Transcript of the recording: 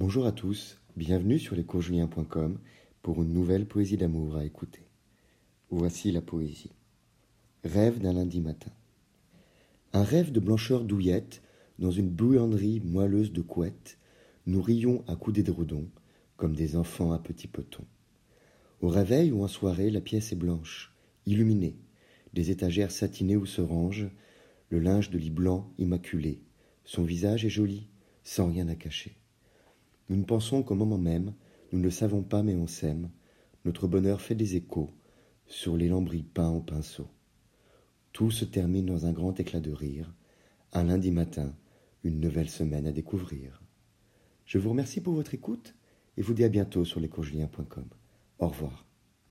Bonjour à tous, bienvenue sur lescoursjulien.com pour une nouvelle poésie d'amour à écouter. Voici la poésie. Rêve d'un lundi matin. Un rêve de blancheur douillette, dans une buanderie moelleuse de couettes, nous rions à coups d'édredons, comme des enfants à petits potons. Au réveil ou en soirée, la pièce est blanche, illuminée, des étagères satinées où se range le linge de lit blanc immaculé. Son visage est joli, sans rien à cacher. Nous ne pensons qu'au moment même, nous ne le savons pas mais on s'aime, notre bonheur fait des échos sur les lambris peints au pinceau. Tout se termine dans un grand éclat de rire, un lundi matin, une nouvelle semaine à découvrir. Je vous remercie pour votre écoute et vous dis à bientôt sur lescourgeliens.com. Au revoir.